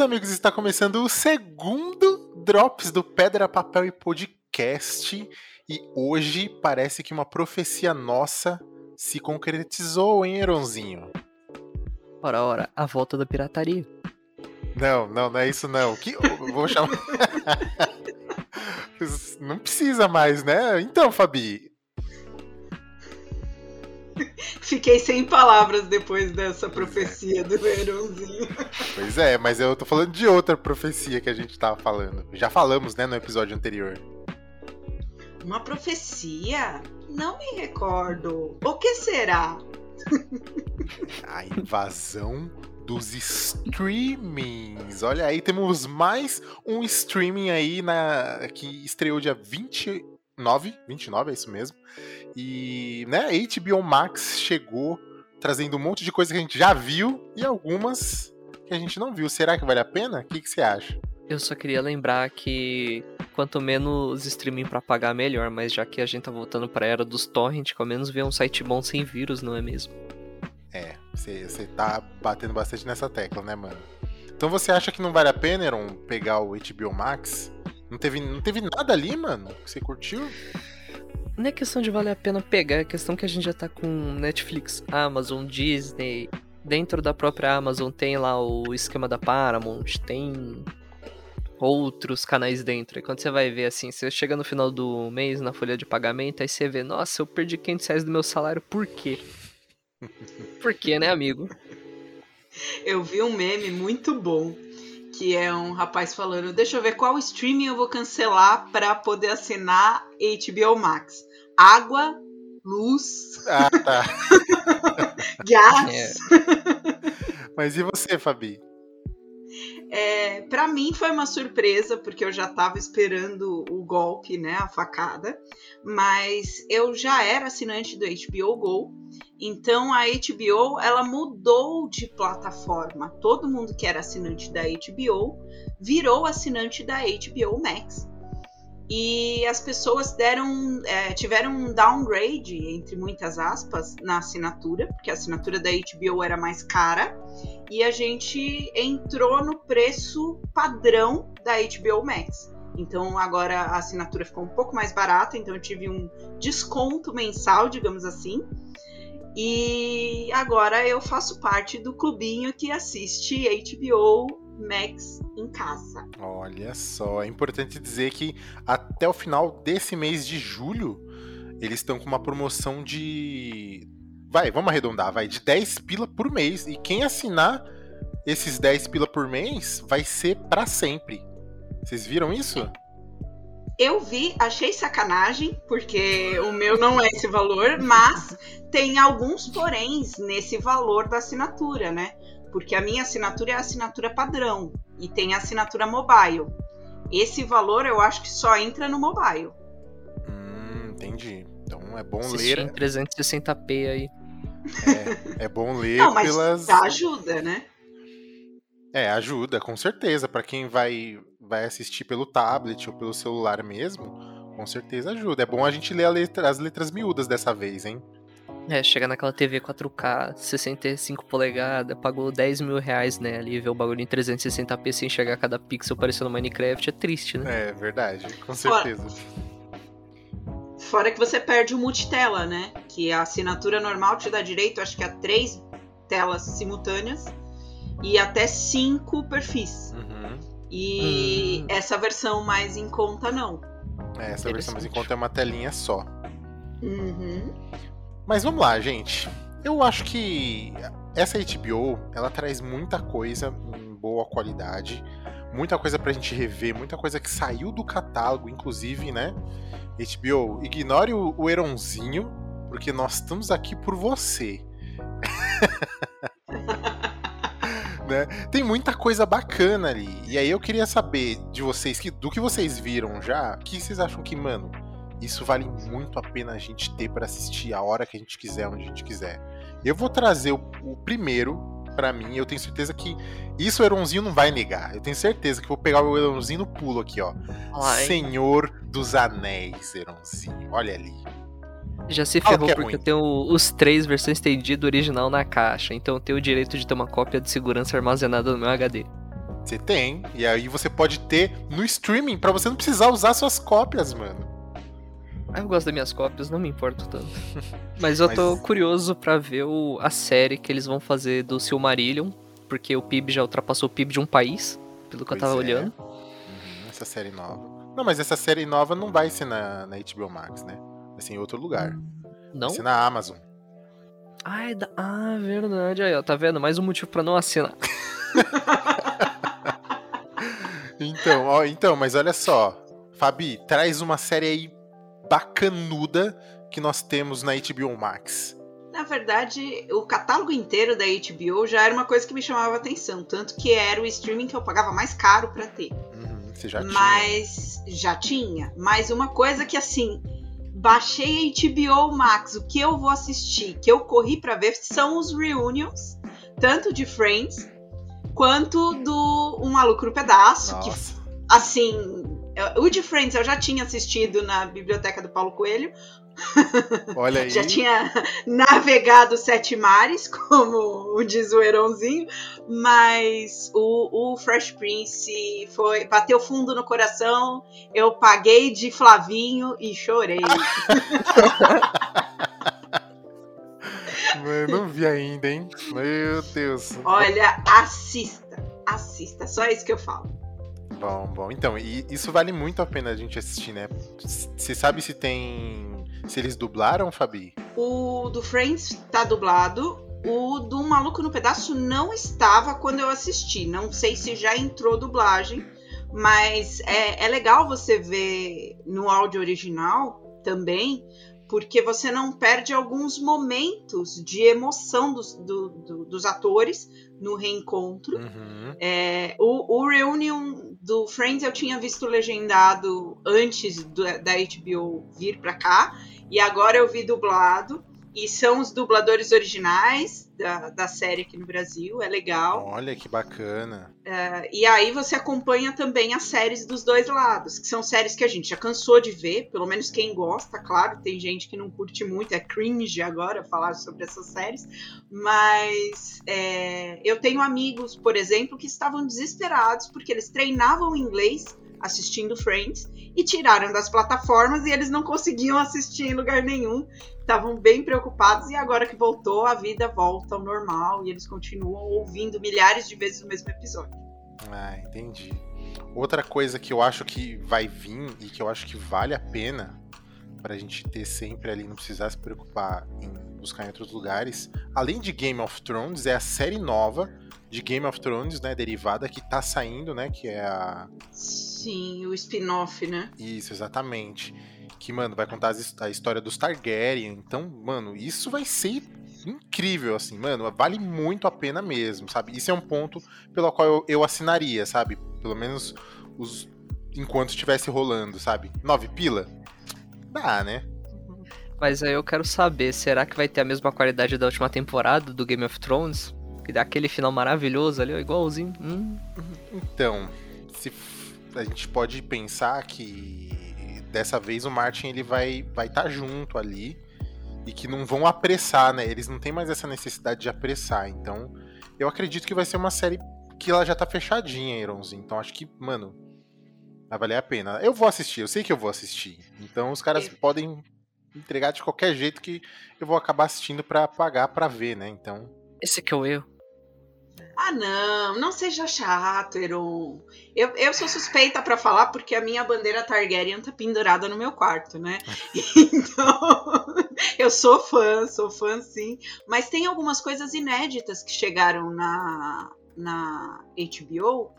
meus amigos, está começando o segundo Drops do Pedra, Papel e Podcast. E hoje parece que uma profecia nossa se concretizou, hein, Eronzinho? Ora, ora, a volta da pirataria. Não, não, não é isso não. Que, vou chamar. não precisa mais, né? Então, Fabi. Fiquei sem palavras depois dessa profecia do Eronzinho. Pois é, mas eu tô falando de outra profecia que a gente tava falando. Já falamos, né, no episódio anterior. Uma profecia? Não me recordo. O que será? A invasão dos streamings. Olha aí, temos mais um streaming aí na que estreou dia 29, 29 é isso mesmo. E, né, HBO Max chegou trazendo um monte de coisa que a gente já viu e algumas que a gente não viu. Será que vale a pena? O que, que você acha? Eu só queria lembrar que quanto menos streaming para pagar, melhor. Mas já que a gente tá voltando pra era dos torrent, ao menos ver um site bom sem vírus, não é mesmo? É, você tá batendo bastante nessa tecla, né, mano? Então você acha que não vale a pena, Aaron, pegar o HBO Max? Não teve, não teve nada ali, mano, que você curtiu? Não é questão de valer a pena pegar, é questão que a gente já tá com Netflix, Amazon, Disney. Dentro da própria Amazon tem lá o esquema da Paramount, tem outros canais dentro. E quando você vai ver assim, você chega no final do mês na folha de pagamento, aí você vê, nossa, eu perdi 500 reais do meu salário, por quê? por quê, né, amigo? Eu vi um meme muito bom que é um rapaz falando: Deixa eu ver qual streaming eu vou cancelar para poder assinar HBO Max. Água, luz, ah, tá. gás. É. Mas e você, Fabi? É, para mim foi uma surpresa, porque eu já estava esperando o golpe, né, a facada, mas eu já era assinante do HBO Go, então a HBO ela mudou de plataforma. Todo mundo que era assinante da HBO virou assinante da HBO Max. E as pessoas deram, é, tiveram um downgrade, entre muitas aspas, na assinatura, porque a assinatura da HBO era mais cara, e a gente entrou no preço padrão da HBO Max. Então agora a assinatura ficou um pouco mais barata, então eu tive um desconto mensal, digamos assim. E agora eu faço parte do clubinho que assiste HBO Max em casa. Olha só, é importante dizer que até o final desse mês de julho, eles estão com uma promoção de. Vai, vamos arredondar, vai, de 10 pila por mês. E quem assinar esses 10 pila por mês vai ser para sempre. Vocês viram isso? Eu vi, achei sacanagem, porque o meu não é esse valor, mas tem alguns poréns nesse valor da assinatura, né? Porque a minha assinatura é a assinatura padrão e tem a assinatura mobile. Esse valor eu acho que só entra no mobile. Hum, entendi. Então é bom Assistir ler. em 360p aí. É, é bom ler Não, mas pelas. ajuda, né? É, ajuda, com certeza. Para quem vai, vai assistir pelo tablet ou pelo celular mesmo, com certeza ajuda. É bom a gente ler letra, as letras miúdas dessa vez, hein? É, chegar naquela TV 4K, 65 polegadas, pagou 10 mil reais, né, ali, ver o bagulho em 360p sem enxergar cada pixel parecendo Minecraft é triste, né? É, verdade, com certeza. Fora, Fora que você perde o multitela, né? Que a assinatura normal te dá direito, acho que a três telas simultâneas e até cinco perfis. Uhum. E Hum. essa versão mais em conta, não. É, essa versão mais em conta é uma telinha só. Uhum. Mas vamos lá, gente. Eu acho que essa HBO, ela traz muita coisa em boa qualidade, muita coisa pra gente rever, muita coisa que saiu do catálogo, inclusive, né? HBO, ignore o, o Eronzinho, porque nós estamos aqui por você. né? Tem muita coisa bacana ali. E aí eu queria saber de vocês, que, do que vocês viram já, o que vocês acham que, mano, isso vale muito a pena a gente ter pra assistir a hora que a gente quiser, onde a gente quiser. Eu vou trazer o, o primeiro pra mim, eu tenho certeza que isso o Eronzinho não vai negar. Eu tenho certeza que vou pegar o Eronzinho no pulo aqui, ó. Ai, Senhor dos Anéis, Eronzinho. Olha ali. já se ferrou é porque ruim. eu tenho os três versões estendido original na caixa, então eu tenho o direito de ter uma cópia de segurança armazenada no meu HD. Você tem. E aí você pode ter no streaming para você não precisar usar suas cópias, mano. Eu gosto das minhas cópias, não me importo tanto. Mas eu tô Mas... curioso para ver o, a série que eles vão fazer do Silmarillion, porque o PIB já ultrapassou o PIB de um país, pelo que pois eu tava é. olhando. Uhum, essa série nova. Não, mas essa série nova não vai ser na, na HBO Max, né? Vai ser em outro lugar. Não? Vai ser na Amazon. Ah, é da... ah, verdade. Aí, ó, tá vendo? Mais um motivo para não assinar. então, ó, então, mas olha só. Fabi, traz uma série aí bacanuda que nós temos na HBO Max. Na verdade, o catálogo inteiro da HBO já era uma coisa que me chamava atenção, tanto que era o streaming que eu pagava mais caro para ter. Uhum, você já Mas tinha. já tinha. Mas uma coisa que assim, baixei HBO Max, o que eu vou assistir, que eu corri para ver são os reunions, tanto de Friends quanto do Um Maluco no Pedaço, Nossa. que assim, o de Friends eu já tinha assistido na biblioteca do Paulo Coelho. Olha aí. já tinha navegado sete mares, como diz o Heronzinho, mas o, o Fresh Prince foi bateu fundo no coração. Eu paguei de Flavinho e chorei. Eu não vi ainda, hein? Meu Deus. Olha, assista, assista. Só isso que eu falo. Bom, bom. Então, e isso vale muito a pena a gente assistir, né? Você sabe se tem. Se eles dublaram, Fabi? O do Friends tá dublado. O do Maluco no Pedaço não estava quando eu assisti. Não sei se já entrou dublagem. Mas é, é legal você ver no áudio original também, porque você não perde alguns momentos de emoção dos, do, do, dos atores no reencontro. Uhum. É, o, o Reunion do Friends eu tinha visto legendado antes do, da HBO vir para cá, e agora eu vi dublado. E são os dubladores originais da, da série aqui no Brasil, é legal. Olha que bacana. Uh, e aí você acompanha também as séries dos dois lados, que são séries que a gente já cansou de ver, pelo menos quem gosta, claro, tem gente que não curte muito, é cringe agora falar sobre essas séries, mas é, eu tenho amigos, por exemplo, que estavam desesperados porque eles treinavam inglês assistindo Friends e tiraram das plataformas e eles não conseguiam assistir em lugar nenhum. Estavam bem preocupados e agora que voltou, a vida volta ao normal e eles continuam ouvindo milhares de vezes o mesmo episódio. Ah, entendi. Outra coisa que eu acho que vai vir e que eu acho que vale a pena para a gente ter sempre ali, não precisar se preocupar em buscar em outros lugares, além de Game of Thrones, é a série nova de Game of Thrones, né, derivada que tá saindo, né, que é a Sim, o spin-off, né? Isso, exatamente. Que, mano, vai contar a história dos Targaryen. Então, mano, isso vai ser incrível, assim, mano. Vale muito a pena mesmo, sabe? Isso é um ponto pelo qual eu, eu assinaria, sabe? Pelo menos os enquanto estivesse rolando, sabe? Nove pila? Dá, né? Mas aí eu quero saber, será que vai ter a mesma qualidade da última temporada do Game of Thrones? Que dá aquele final maravilhoso ali, igualzinho. Hum. Então, se a gente pode pensar que dessa vez o Martin ele vai vai estar tá junto ali e que não vão apressar, né? Eles não têm mais essa necessidade de apressar. Então, eu acredito que vai ser uma série que ela já tá fechadinha, Ironzinho. Então, acho que, mano, vai valer a pena. Eu vou assistir, eu sei que eu vou assistir. Então, os caras podem entregar de qualquer jeito que eu vou acabar assistindo para pagar para ver, né? Então, esse que é o erro. Ah, não, não seja chato, Heron. Eu, eu sou suspeita para falar porque a minha bandeira Targaryen tá pendurada no meu quarto, né? Então, eu sou fã, sou fã sim. Mas tem algumas coisas inéditas que chegaram na, na HBO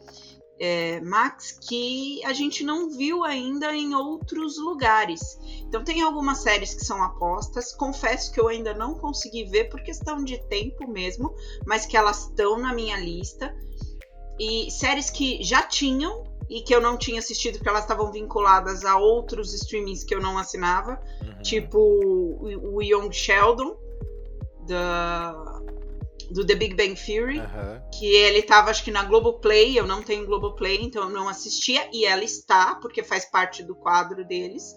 é, Max que a gente não viu ainda em outros lugares. Então tem algumas séries que são apostas. Confesso que eu ainda não consegui ver por questão de tempo mesmo, mas que elas estão na minha lista. E séries que já tinham e que eu não tinha assistido porque elas estavam vinculadas a outros streamings que eu não assinava, uhum. tipo o Young Sheldon da do The Big Bang Theory, uhum. que ele tava, acho que na Globoplay, eu não tenho Globoplay, então eu não assistia, e ela está, porque faz parte do quadro deles.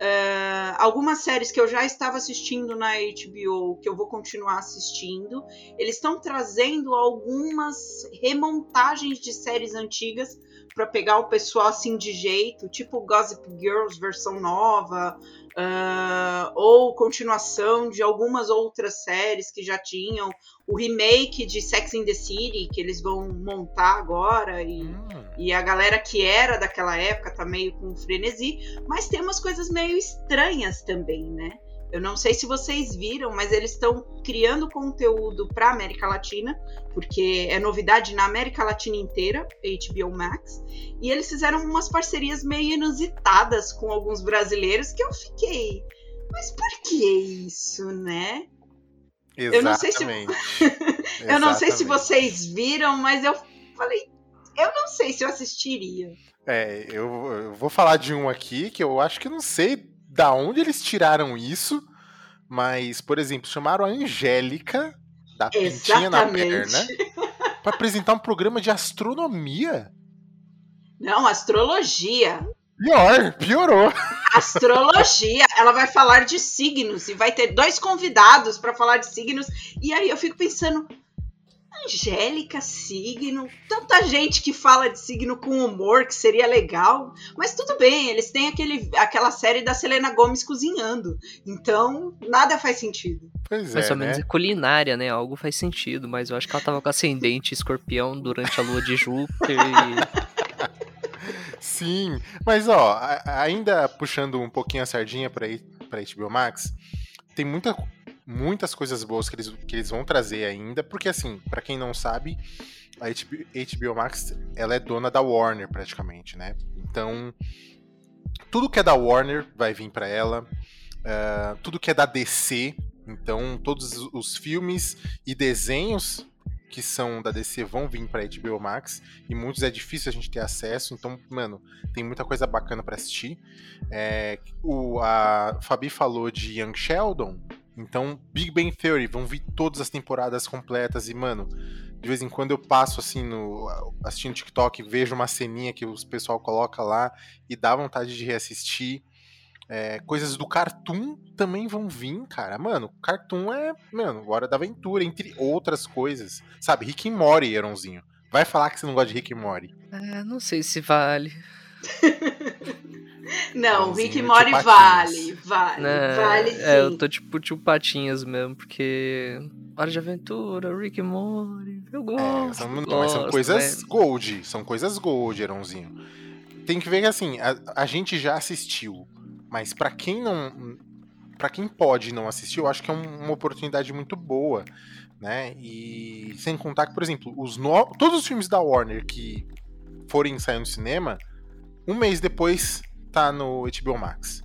Uh, algumas séries que eu já estava assistindo na HBO, que eu vou continuar assistindo, eles estão trazendo algumas remontagens de séries antigas para pegar o pessoal assim de jeito, tipo Gossip Girls versão nova, uh, ou continuação de algumas outras séries que já tinham, o remake de Sex in the City que eles vão montar agora e, hum. e a galera que era daquela época tá meio com frenesi, mas tem umas coisas meio estranhas também, né? Eu não sei se vocês viram, mas eles estão criando conteúdo para América Latina, porque é novidade na América Latina inteira, HBO Max. E eles fizeram umas parcerias meio inusitadas com alguns brasileiros que eu fiquei. Mas por que isso, né? Exatamente. Eu não sei se eu não sei se vocês viram, mas eu falei, eu não sei se eu assistiria. É, eu, eu vou falar de um aqui que eu acho que não sei da onde eles tiraram isso, mas, por exemplo, chamaram a Angélica, da pintinha na perna, para apresentar um programa de astronomia. Não, astrologia. Pior, piorou. Astrologia, ela vai falar de signos e vai ter dois convidados para falar de signos. E aí eu fico pensando, Angélica, signo, tanta gente que fala de signo com humor que seria legal, mas tudo bem, eles têm aquele, aquela série da Selena Gomes cozinhando, então nada faz sentido. Pois Mais é, ou menos né? é culinária, né? Algo faz sentido, mas eu acho que ela tava com ascendente escorpião durante a lua de Júpiter e... Sim, mas ó, ainda puxando um pouquinho a sardinha para para HBO Max, tem muita muitas coisas boas que eles, que eles vão trazer ainda, porque assim, para quem não sabe, a HBO, HBO Max, ela é dona da Warner praticamente, né? Então, tudo que é da Warner vai vir para ela, uh, tudo que é da DC, então todos os filmes e desenhos que são da DC vão vir para HBO Max e muitos é difícil a gente ter acesso, então, mano, tem muita coisa bacana para assistir. É, o, a Fabi falou de Young Sheldon, então, Big Bang Theory, vão vir todas as temporadas completas e, mano, de vez em quando eu passo assim no assistindo TikTok, vejo uma ceninha que os pessoal coloca lá e dá vontade de reassistir. É, coisas do Cartoon também vão vir, cara. Mano, Cartoon é, mano, Hora da Aventura, entre outras coisas. Sabe, Rick e Morty, Eronzinho. Vai falar que você não gosta de Rick e Morty. É, não sei se vale. Não, Rick e Morty vale, vale, né? vale sim. É, eu tô tipo tio Patinhas mesmo, porque Hora de Aventura, Rick e Morty, eu gosto. É, são, gosto, mas são coisas né? gold, são coisas gold, Eronzinho. Tem que ver que assim, a, a gente já assistiu, mas para quem não para quem pode não assistir, eu acho que é um, uma oportunidade muito boa, né? E sem contar que, por exemplo, os no... todos os filmes da Warner que forem sair no cinema, um mês depois tá no HBO Max.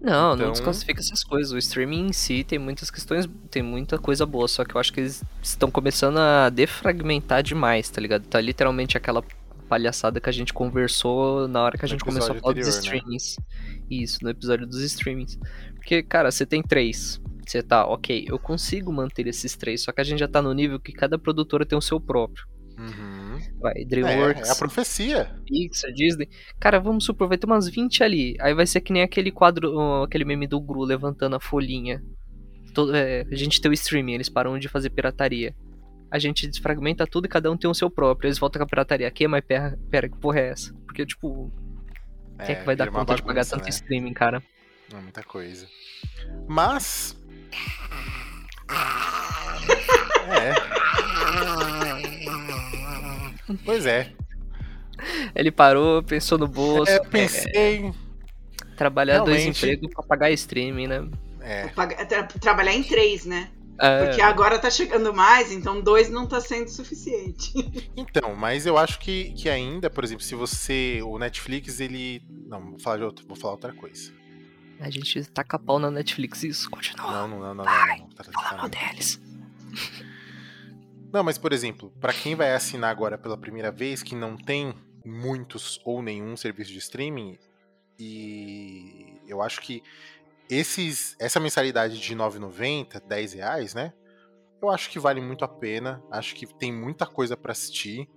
Não, então... não desclassifica essas coisas. O streaming em si tem muitas questões, tem muita coisa boa, só que eu acho que eles estão começando a defragmentar demais, tá ligado? Tá literalmente aquela palhaçada que a gente conversou na hora que a gente começou a falar dos né? streamings. Né? Isso, no episódio dos streamings. Porque, cara, você tem três. Você tá, ok, eu consigo manter esses três, só que a gente já tá no nível que cada produtora tem o seu próprio. Uhum. Vai, DreamWorks. É, é a profecia. Pixar, Disney. Cara, vamos supor, vai ter umas 20 ali. Aí vai ser que nem aquele quadro, aquele meme do Gru levantando a folhinha. Todo, é, a gente tem o streaming, eles param de fazer pirataria. A gente desfragmenta tudo e cada um tem o seu próprio. Eles voltam com a pirataria. Aqui, mas pera, pera, que porra é essa? Porque, tipo. É, quem é que vai dar conta bagunça, de pagar tanto né? streaming, cara? É muita coisa. Mas. é. Pois é. Ele parou, pensou no bolso. É, eu pensei. É, trabalhar Realmente. dois empregos pra pagar streaming, né? É. Tra trabalhar em três, né? É. Porque agora tá chegando mais, então dois não tá sendo suficiente. Então, mas eu acho que, que ainda, por exemplo, se você. O Netflix, ele. Não, vou falar de outro, vou falar outra coisa. A gente taca pau na Netflix, isso, continua. Não, não, não, não. Vai, não, não, tá, fala mal deles. Não, mas por exemplo, para quem vai assinar agora pela primeira vez, que não tem muitos ou nenhum serviço de streaming, e eu acho que esses, essa mensalidade de 9,90, 10 reais, né? Eu acho que vale muito a pena. Acho que tem muita coisa para assistir.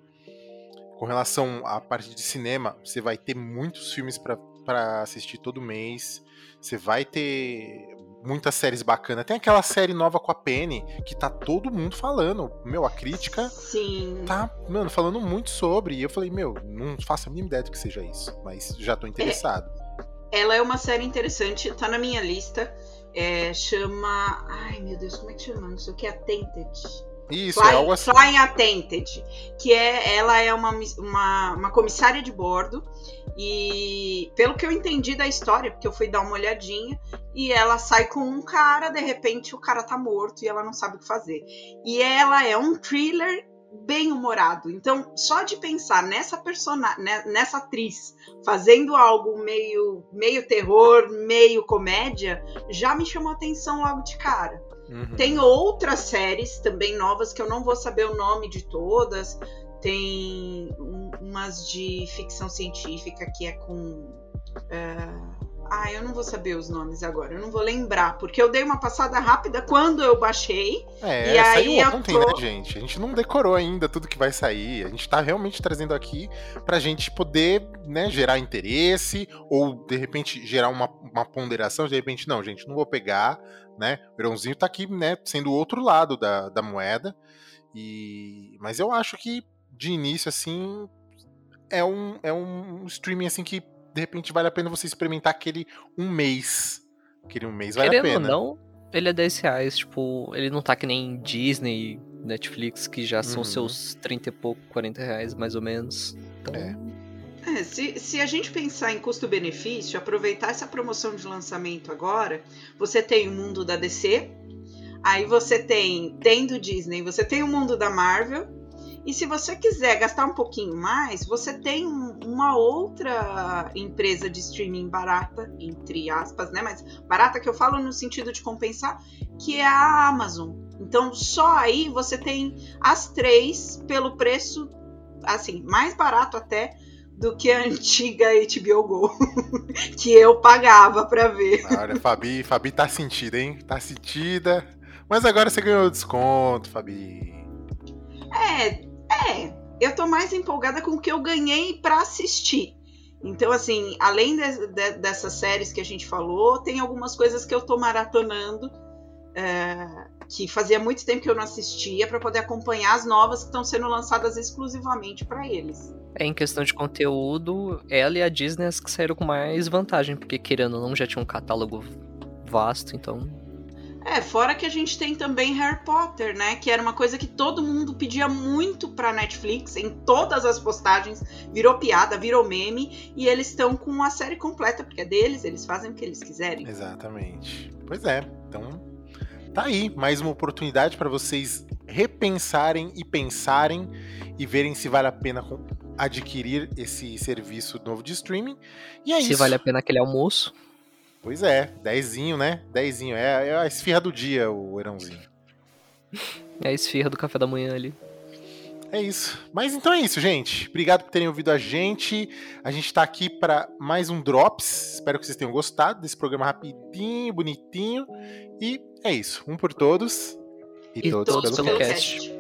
Com relação à parte de cinema, você vai ter muitos filmes para assistir todo mês. Você vai ter muitas séries bacanas. Tem aquela série nova com a Penny que tá todo mundo falando. Meu, a crítica Sim. tá, mano, falando muito sobre. E eu falei, meu, não faço a mínima ideia do que seja isso, mas já tô interessado. Ela é uma série interessante, tá na minha lista. É, chama. Ai, meu Deus, como é que chama? Não sei o que, Attented. Isso, Fly, é algo assim. Flying Attented, que é ela é uma, uma, uma comissária de bordo e pelo que eu entendi da história, porque eu fui dar uma olhadinha, e ela sai com um cara, de repente o cara tá morto e ela não sabe o que fazer. E ela é um thriller bem humorado. Então, só de pensar nessa personagem, nessa atriz fazendo algo meio meio terror, meio comédia, já me chamou a atenção logo de cara. Uhum. Tem outras séries também novas que eu não vou saber o nome de todas. Tem um- umas de ficção científica que é com. é, Ah, eu não vou saber os nomes agora, eu não vou lembrar, porque eu dei uma passada rápida quando eu baixei. É, E aí saiu ontem, tô- né, gente? A gente não decorou ainda tudo que vai sair. A gente tá realmente trazendo aqui pra gente poder, né, gerar interesse ou, de repente, gerar uma, uma ponderação. De repente, não, gente, não vou pegar, né? O Verãozinho tá aqui, né, sendo o outro lado da, da moeda. E... Mas eu acho que, de início, assim, é um, é um streaming, assim, que, de repente, vale a pena você experimentar aquele um mês. Aquele um mês vale a Querendo ou pena. não, ele é 10 reais, tipo, ele não tá que nem Disney, Netflix, que já são Uhum. seus 30 e pouco, 40 reais, mais ou menos. Então, É. É, se, se a gente pensar em custo-benefício, aproveitar essa promoção de lançamento agora, você tem o mundo da DC, aí você tem, tem do Disney, você tem o mundo da Marvel, e se você quiser gastar um pouquinho mais, você tem um- uma outra empresa de streaming barata, entre aspas, né? Mas barata que eu falo no sentido de compensar, que é a Amazon. Então, só aí você tem as três pelo preço, assim, mais barato até do que a antiga HBO Go, que eu pagava pra ver. Olha, Fabi, Fabi tá sentida, hein? Tá sentida. Mas agora você ganhou desconto, Fabi. É, é, eu tô mais empolgada com o que eu ganhei pra assistir. Então, assim, além de- de- dessas séries que a gente falou, tem algumas coisas que eu tô maratonando, é, que fazia muito tempo que eu não assistia, pra poder acompanhar as novas que estão sendo lançadas exclusivamente pra eles. É, em questão de conteúdo, ela e a Disney as que saíram com mais vantagem, porque querendo ou não, já tinha um catálogo vasto, então. É, fora que a gente tem também Harry Potter, né? Que era uma coisa que todo mundo pedia muito pra Netflix, em todas as postagens, virou piada, virou meme, e eles estão com a série completa, porque é deles, eles fazem o que eles quiserem. Exatamente. Pois é. Então, tá aí mais uma oportunidade para vocês repensarem e pensarem e verem se vale a pena adquirir esse serviço novo de streaming. E é se isso. vale a pena aquele almoço. Pois é, dezinho, né? Dezinho. É, é a esfirra do dia, o Erãozinho. É a esfirra do café da manhã ali. É isso. Mas então é isso, gente. Obrigado por terem ouvido a gente. A gente tá aqui para mais um Drops. Espero que vocês tenham gostado desse programa rapidinho, bonitinho. E é isso. Um por todos e, E todos, todos pelo pelo cast. cast.